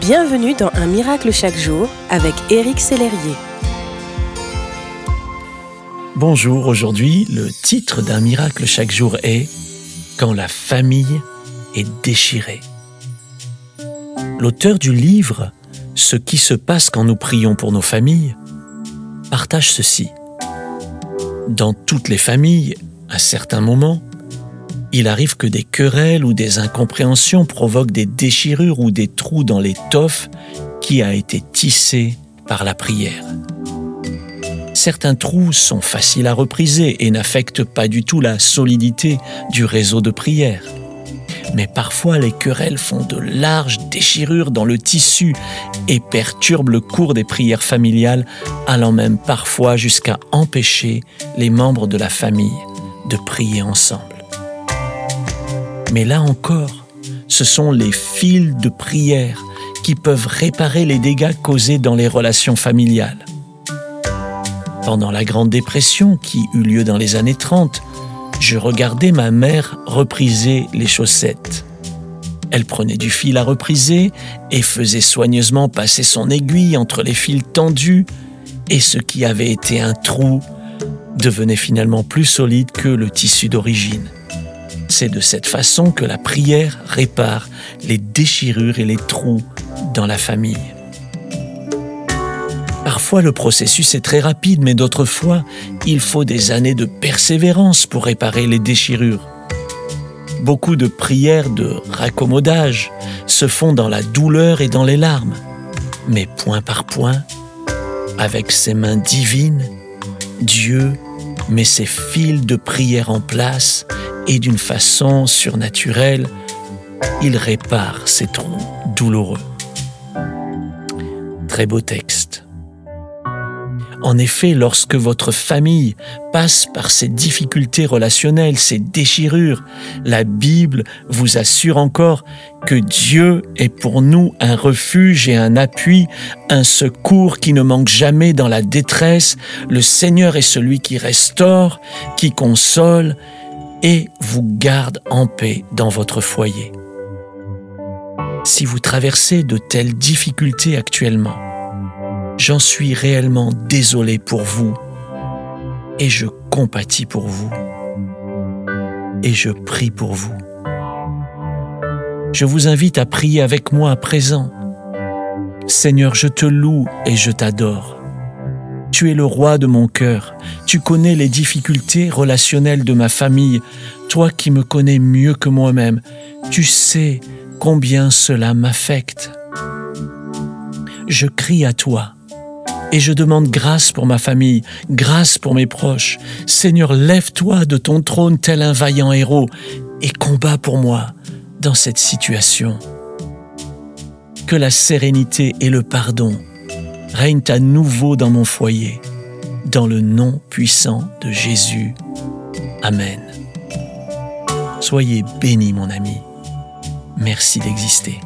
Bienvenue dans Un miracle chaque jour avec Éric Sellerier. Bonjour, aujourd'hui le titre d'un miracle chaque jour est Quand la famille est déchirée. L'auteur du livre Ce qui se passe quand nous prions pour nos familles partage ceci. Dans toutes les familles, à certains moments, il arrive que des querelles ou des incompréhensions provoquent des déchirures ou des trous dans l'étoffe qui a été tissée par la prière. Certains trous sont faciles à repriser et n'affectent pas du tout la solidité du réseau de prière. Mais parfois les querelles font de larges déchirures dans le tissu et perturbent le cours des prières familiales, allant même parfois jusqu'à empêcher les membres de la famille de prier ensemble. Mais là encore, ce sont les fils de prière qui peuvent réparer les dégâts causés dans les relations familiales. Pendant la Grande Dépression qui eut lieu dans les années 30, je regardais ma mère repriser les chaussettes. Elle prenait du fil à repriser et faisait soigneusement passer son aiguille entre les fils tendus et ce qui avait été un trou devenait finalement plus solide que le tissu d'origine. C'est de cette façon que la prière répare les déchirures et les trous dans la famille. Parfois le processus est très rapide, mais d'autres fois, il faut des années de persévérance pour réparer les déchirures. Beaucoup de prières de raccommodage se font dans la douleur et dans les larmes, mais point par point, avec ses mains divines, Dieu met ses fils de prière en place et d'une façon surnaturelle, il répare ces trous douloureux. Très beau texte. En effet, lorsque votre famille passe par ces difficultés relationnelles, ces déchirures, la Bible vous assure encore que Dieu est pour nous un refuge et un appui, un secours qui ne manque jamais dans la détresse. Le Seigneur est celui qui restaure, qui console et vous garde en paix dans votre foyer. Si vous traversez de telles difficultés actuellement, j'en suis réellement désolé pour vous et je compatis pour vous et je prie pour vous. Je vous invite à prier avec moi à présent. Seigneur, je te loue et je t'adore. Tu es le roi de mon cœur. Tu connais les difficultés relationnelles de ma famille. Toi qui me connais mieux que moi-même, tu sais combien cela m'affecte. Je crie à toi et je demande grâce pour ma famille, grâce pour mes proches. Seigneur, lève-toi de ton trône tel un vaillant héros et combat pour moi dans cette situation. Que la sérénité et le pardon règne à nouveau dans mon foyer, dans le nom puissant de Jésus. Amen. Soyez bénis, mon ami. Merci d'exister.